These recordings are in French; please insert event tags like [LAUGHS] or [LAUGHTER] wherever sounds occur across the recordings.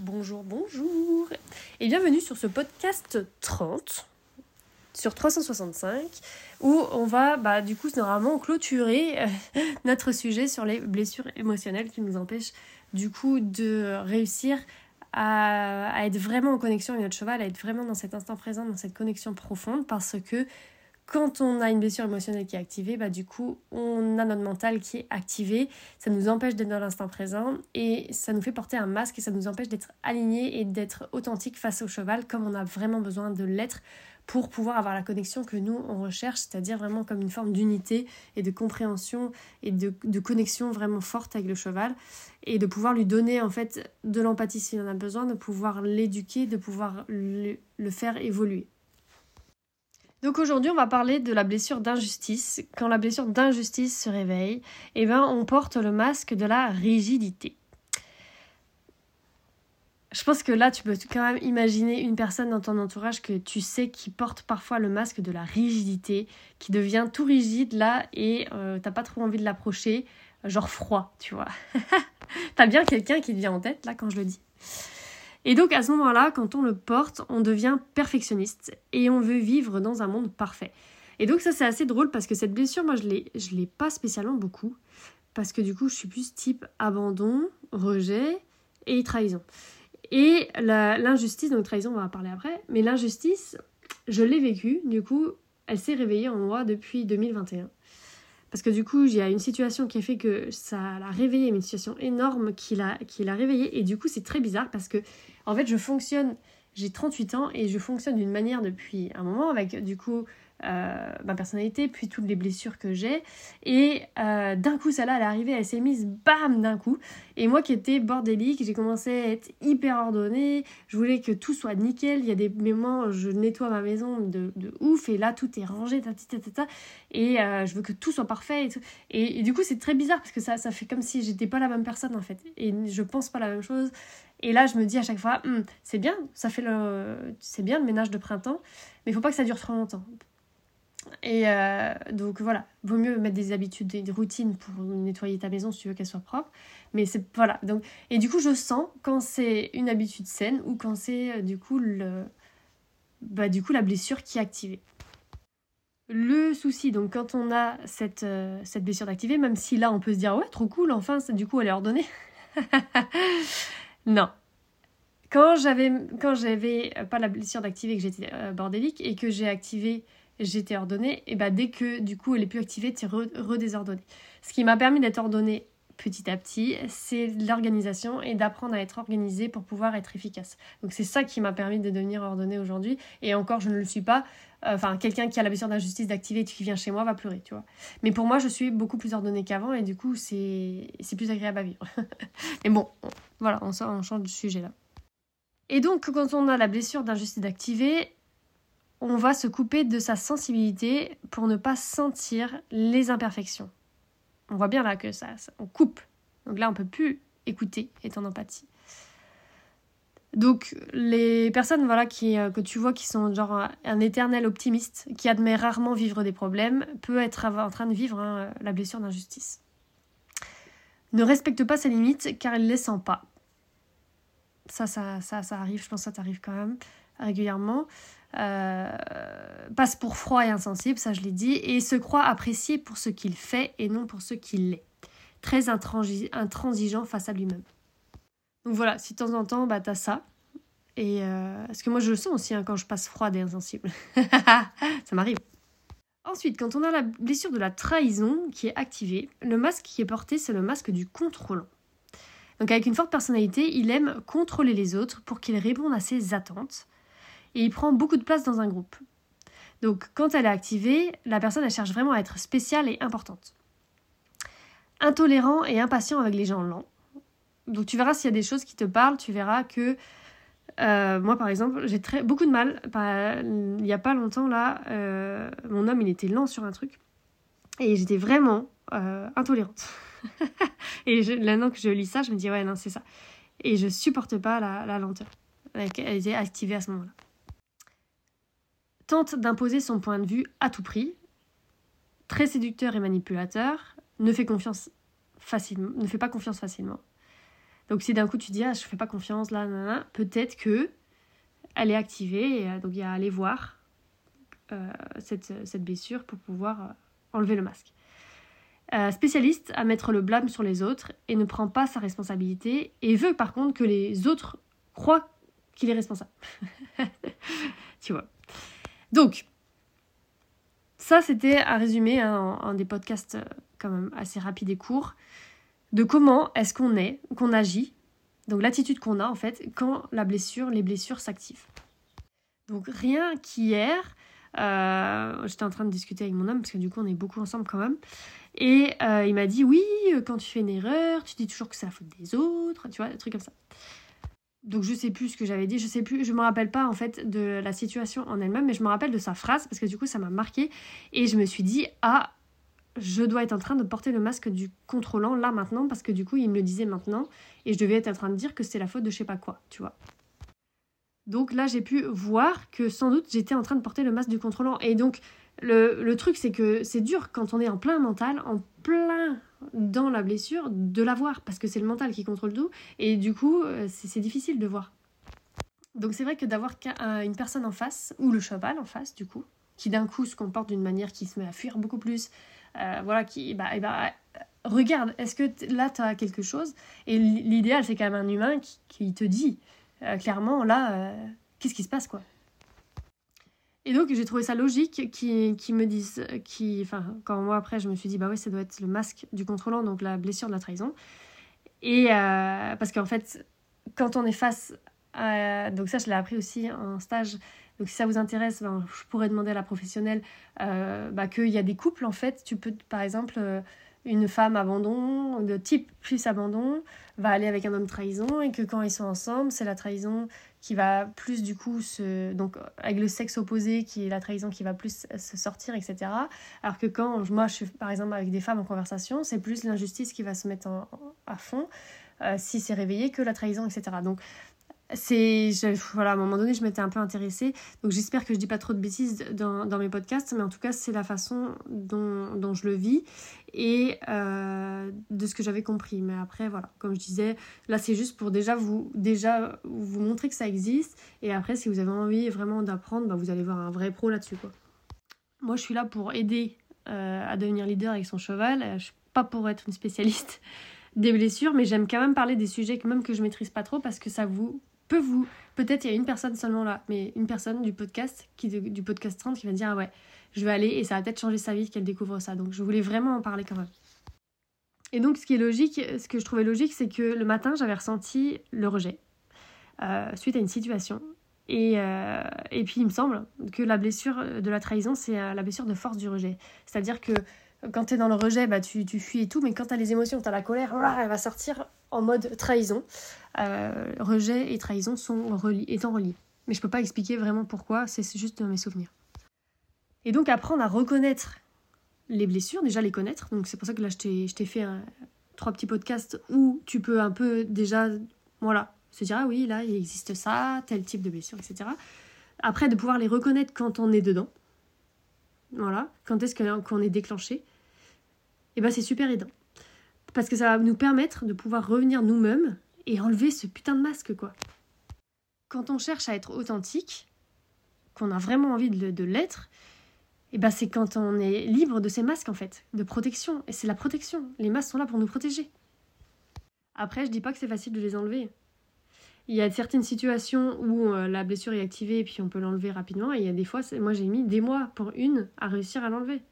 Bonjour, bonjour. Et bienvenue sur ce podcast 30 sur 365 où on va bah, du coup normalement clôturer euh, [LAUGHS] notre sujet sur les blessures émotionnelles qui nous empêchent du coup de réussir à, à, être vraiment en connexion avec notre cheval, à être vraiment dans cet instant présent, dans cette connexion profonde parce que quand on a une blessure émotionnelle qui est activée, bah, du coup, on a notre mental qui est activé. Ça nous empêche d'être dans l'instant présent et ça nous fait porter un masque et ça nous empêche d'être aligné et d'être authentique face au cheval comme on a vraiment besoin de l'être pour pouvoir avoir la connexion que nous, on recherche, c'est-à-dire vraiment comme une forme d'unité et de compréhension et de, connexion vraiment forte avec le cheval et de pouvoir lui donner en fait de l'empathie s'il en a besoin, de pouvoir l'éduquer, de pouvoir le faire évoluer. Donc aujourd'hui, on va parler de la blessure d'injustice. Quand la blessure d'injustice se réveille, eh ben, on porte le masque de la rigidité. Je pense que là, tu peux quand même imaginer une personne dans ton entourage que tu sais qui porte parfois le masque de la rigidité, qui devient tout rigide là et euh, t'as pas trop envie de l'approcher, genre froid, tu vois. [LAUGHS] t'as bien quelqu'un qui te vient en tête là quand je le dis. Et donc à ce moment-là, quand on le porte, on devient perfectionniste et on veut vivre dans un monde parfait. Et donc ça c'est assez drôle parce que cette blessure, moi je l'ai, je l'ai pas spécialement beaucoup parce que du coup je suis plus type abandon, rejet et trahison. Et l'injustice, donc trahison on va en parler après, mais l'injustice, je l'ai vécue, du coup elle s'est réveillée en moi depuis 2021. Parce que du coup, il y a une situation qui a fait que ça l'a réveillé, une situation énorme qui l'a, qui l'a réveillé. Et du coup, c'est très bizarre parce que, en fait, je fonctionne, j'ai 38 ans et je fonctionne d'une manière depuis un moment avec, du coup, euh, ma personnalité, puis toutes les blessures que j'ai. Et euh, d'un coup, celle-là, elle est arrivée, elle s'est mise, bam, d'un coup. Et moi qui étais bordélique, j'ai commencé à être hyper ordonnée. Je voulais que tout soit nickel. Il y a des moments, je nettoie ma maison de, ouf, et là, tout est rangé, ta, ta, ta, ta, et euh, je veux que tout soit parfait. Et, et, du coup, c'est très bizarre parce que ça, ça fait comme si j'étais pas la même personne en fait. Et je pense pas la même chose. Et là, je me dis à chaque fois, hum, c'est bien, ça fait le, c'est bien le ménage de printemps, mais il faut pas que ça dure trop longtemps. Et euh, donc voilà, vaut mieux mettre des habitudes, des routines pour nettoyer ta maison si tu veux qu'elle soit propre. Mais c'est voilà. Donc et du coup, je sens quand c'est une habitude saine ou quand c'est euh, du coup le bah, du coup la blessure qui est activée. Le souci, donc quand on a cette, euh, cette blessure d'activer, même si là on peut se dire ouais trop cool, enfin du coup elle est ordonnée. [LAUGHS] non. Quand j'avais quand j'avais pas la blessure d'activer que j'étais bordélique et que j'ai activé j'étais ordonnée, et bah dès que du coup elle est plus activée, tu es redésordonnée. Ce qui m'a permis d'être ordonnée petit à petit, c'est l'organisation et d'apprendre à être organisée pour pouvoir être efficace. Donc c'est ça qui m'a permis de devenir ordonnée aujourd'hui. Et encore, je ne le suis pas. Enfin, quelqu'un qui a la blessure d'injustice d'activer et qui vient chez moi va pleurer, tu vois. Mais pour moi, je suis beaucoup plus ordonnée qu'avant et du coup, c'est plus agréable à vivre. [LAUGHS] Mais bon, voilà, on, on change de sujet là. Et donc, quand on a la blessure d'injustice d'activer, on va se couper de sa sensibilité pour ne pas sentir les imperfections. On voit bien là que ça, on coupe. Donc là, on peut plus écouter, être en empathie. Donc les personnes voilà qui euh, que tu vois qui sont genre un, éternel optimiste, qui admet rarement vivre des problèmes, peut être en train de vivre hein, la blessure d'injustice. Ne respecte pas ses limites car il ne les sent pas. Ça, ça, ça, ça arrive, je pense que ça t'arrive quand même régulièrement. Euh, passe pour froid et insensible, ça je l'ai dit, et se croit apprécié pour ce qu'il fait et non pour ce qu'il est. Très intransigeant face à lui-même. Donc voilà, si de temps en temps, bah t'as ça. Et euh, parce que moi je le sens aussi hein, quand je passe froide et insensible. [LAUGHS] ça m'arrive. Ensuite, quand on a la blessure de la trahison qui est activée, le masque qui est porté, c'est le masque du contrôlant. Donc avec une forte personnalité, il aime contrôler les autres pour qu'ils répondent à ses attentes et il prend beaucoup de place dans un groupe. Donc quand elle est activée, la personne elle cherche vraiment à être spéciale et importante. Intolérant et impatient avec les gens lents. Donc tu verras s'il y a des choses qui te parlent, tu verras que euh, moi par exemple j'ai beaucoup de mal. il n'y a pas longtemps là, euh, mon homme il était lent sur un truc et j'étais vraiment euh, intolérante. [LAUGHS] et maintenant que je lis ça, je me dis ouais non c'est ça. Et je supporte pas la lenteur. Elle était activée à ce moment-là tente d'imposer son point de vue à tout prix, très séducteur et manipulateur, ne fait, confiance facilement, ne fait pas confiance facilement. Donc si d'un coup tu dis ah je fais pas confiance là, peut-être que elle est activée et donc il y a à aller voir cette, cette, blessure pour pouvoir enlever le masque. spécialiste à mettre le blâme sur les autres et ne prend pas sa responsabilité et veut par contre que les autres croient qu'il est responsable. [LAUGHS] tu vois. Donc, ça c'était à résumer hein, un, des podcasts euh, quand même assez rapides et courts de comment est-ce qu'on est, qu'on agit, donc l'attitude qu'on a en fait quand la blessure, les blessures s'activent. Donc rien qu'hier, euh, j'étais en train de discuter avec mon homme parce que du coup on est beaucoup ensemble quand même, et euh, il m'a dit oui, quand tu fais une erreur, tu dis toujours que c'est la faute des autres, tu vois, des trucs comme ça. Donc je sais plus ce que j'avais dit, je sais plus, je me rappelle pas en fait de la situation en elle-même, mais je me rappelle de sa phrase parce que du coup ça m'a marqué. Et je me suis dit ah je dois être en train de porter le masque du contrôlant là maintenant parce que du coup il me le disait maintenant et je devais être en train de dire que c'était la faute de je sais pas quoi, tu vois. Donc là j'ai pu voir que sans doute j'étais en train de porter le masque du contrôlant. Et donc le, le truc c'est que c'est dur quand on est en plein mental, en plein dans la blessure de la voir parce que c'est le mental qui contrôle tout et du coup euh, c'est difficile de voir. Donc c'est vrai que d'avoir une personne en face ou le cheval en face du coup qui d'un coup se comporte d'une manière qui se met à fuir beaucoup plus, euh, voilà qui bah, bah regarde est-ce que là tu as quelque chose? Et l'idéal c'est quand même un humain qui, te dit euh, clairement là qu'est-ce qui se passe quoi? Et donc j'ai trouvé ça logique qu'ils qui me disent, qui, enfin quand moi après je me suis dit bah oui ça doit être le masque du contrôlant donc la blessure de la trahison. Et euh, parce qu'en fait quand on est face à, donc ça je l'ai appris aussi en stage. Donc si ça vous intéresse, ben, je pourrais demander à la professionnelle euh, bah, qu'il y a des couples en fait. Tu peux par exemple euh, une femme abandon, de type plus abandon, va aller avec un homme trahison et que quand ils sont ensemble, c'est la trahison qui va plus du coup se donc avec le sexe opposé qui est la trahison qui va plus se sortir etc alors que quand moi je suis par exemple avec des femmes en conversation c'est plus l'injustice qui va se mettre à fond euh, si c'est réveillé que la trahison etc donc c'est voilà à un moment donné je m'étais un peu intéressée. Donc j'espère que je dis pas trop de bêtises dans, dans mes podcasts mais en tout cas c'est la façon dont, dont, je le vis et euh, de ce que j'avais compris. Mais après voilà comme je disais là c'est juste pour déjà vous déjà vous montrer que ça existe. Et après si vous avez envie vraiment d'apprendre bah, vous allez voir un vrai pro là-dessus quoi. Moi je suis là pour aider euh, à devenir leader avec son cheval. Je suis pas pour être une spécialiste [LAUGHS] des blessures, mais j'aime quand même parler des sujets que même que je maîtrise pas trop parce que ça vous peut vous, peut-être il y a une personne seulement là, mais une personne du podcast, qui, du podcast 30 qui va dire ah ouais, je vais aller et ça va peut-être changer sa vie qu'elle découvre ça. Donc je voulais vraiment en parler quand même. Et donc ce qui est logique, ce que je trouvais logique, c'est que le matin j'avais ressenti le rejet euh, suite à une situation. Et, euh, et puis il me semble que la blessure de la trahison, c'est euh, la blessure de force du rejet. C'est-à-dire que quand tu es dans le rejet, bah, tu, tu fuis et tout, mais quand tu as les émotions, tu as la colère, elle va sortir en mode trahison. Euh, rejet et trahison sont étant reliés. Mais je peux pas expliquer vraiment pourquoi, c'est juste mes souvenirs. Et donc apprendre à reconnaître les blessures, déjà les connaître. Donc c'est pour ça que là je t'ai fait trois petits podcasts où tu peux un peu déjà, voilà, se dire ah oui, là il existe ça, tel type de blessure, etc. Après de pouvoir les reconnaître quand on est dedans. Voilà, quand est-ce qu'on est déclenché. Et eh ben c'est super aidant. Parce que ça va nous permettre de pouvoir revenir nous-mêmes et enlever ce putain de masque, quoi. Quand on cherche à être authentique, qu'on a vraiment envie de, l'être, et eh ben c'est quand on est libre de ces masques, en fait, de protection. Et c'est la protection. Les masques sont là pour nous protéger. Après, je dis pas que c'est facile de les enlever. Il y a certaines situations où euh, la blessure est activée et puis on peut l'enlever rapidement. Et il y a des fois, moi j'ai mis des mois pour une à réussir à l'enlever.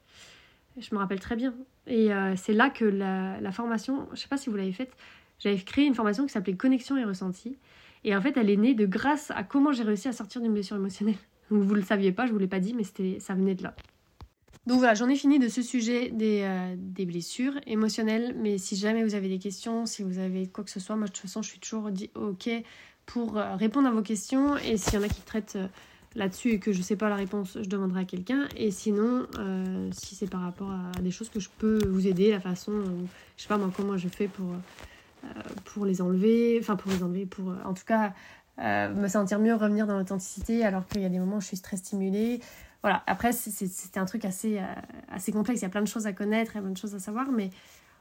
Je me rappelle très bien. Et euh, c'est là que la, formation, je sais pas si vous l'avez faite, j'avais créé une formation qui s'appelait Connexion et ressenti. Et en fait, elle est née de grâce à comment j'ai réussi à sortir d'une blessure émotionnelle. [LAUGHS] Donc vous le saviez pas, je vous l'ai pas dit, mais ça venait de là. Donc voilà, j'en ai fini de ce sujet des, euh, des, blessures émotionnelles. Mais si jamais vous avez des questions, si vous avez quoi que ce soit, moi de toute façon, je suis toujours dit OK pour euh, répondre à vos questions. Et s'il y en a qui traitent là-dessus et que je sais pas la réponse, je demanderai à quelqu'un. Et sinon, si c'est par rapport à des choses que je peux vous aider, la façon, je sais pas moi comment je fais pour euh, pour les enlever, enfin pour les enlever, pour euh, en tout cas euh, me sentir mieux, revenir dans l'authenticité alors qu'il y a des moments où je suis très stimulée. Voilà, après c'était un truc assez, assez complexe, il y a plein de choses à connaître, il y a plein de choses à savoir, mais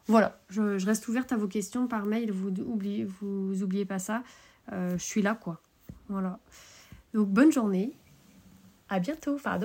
voilà, je, reste ouverte à vos questions par mail, vous oubliez, vous oubliez pas ça. je suis là, quoi. Voilà. Donc bonne journée. À bientôt. Enfin.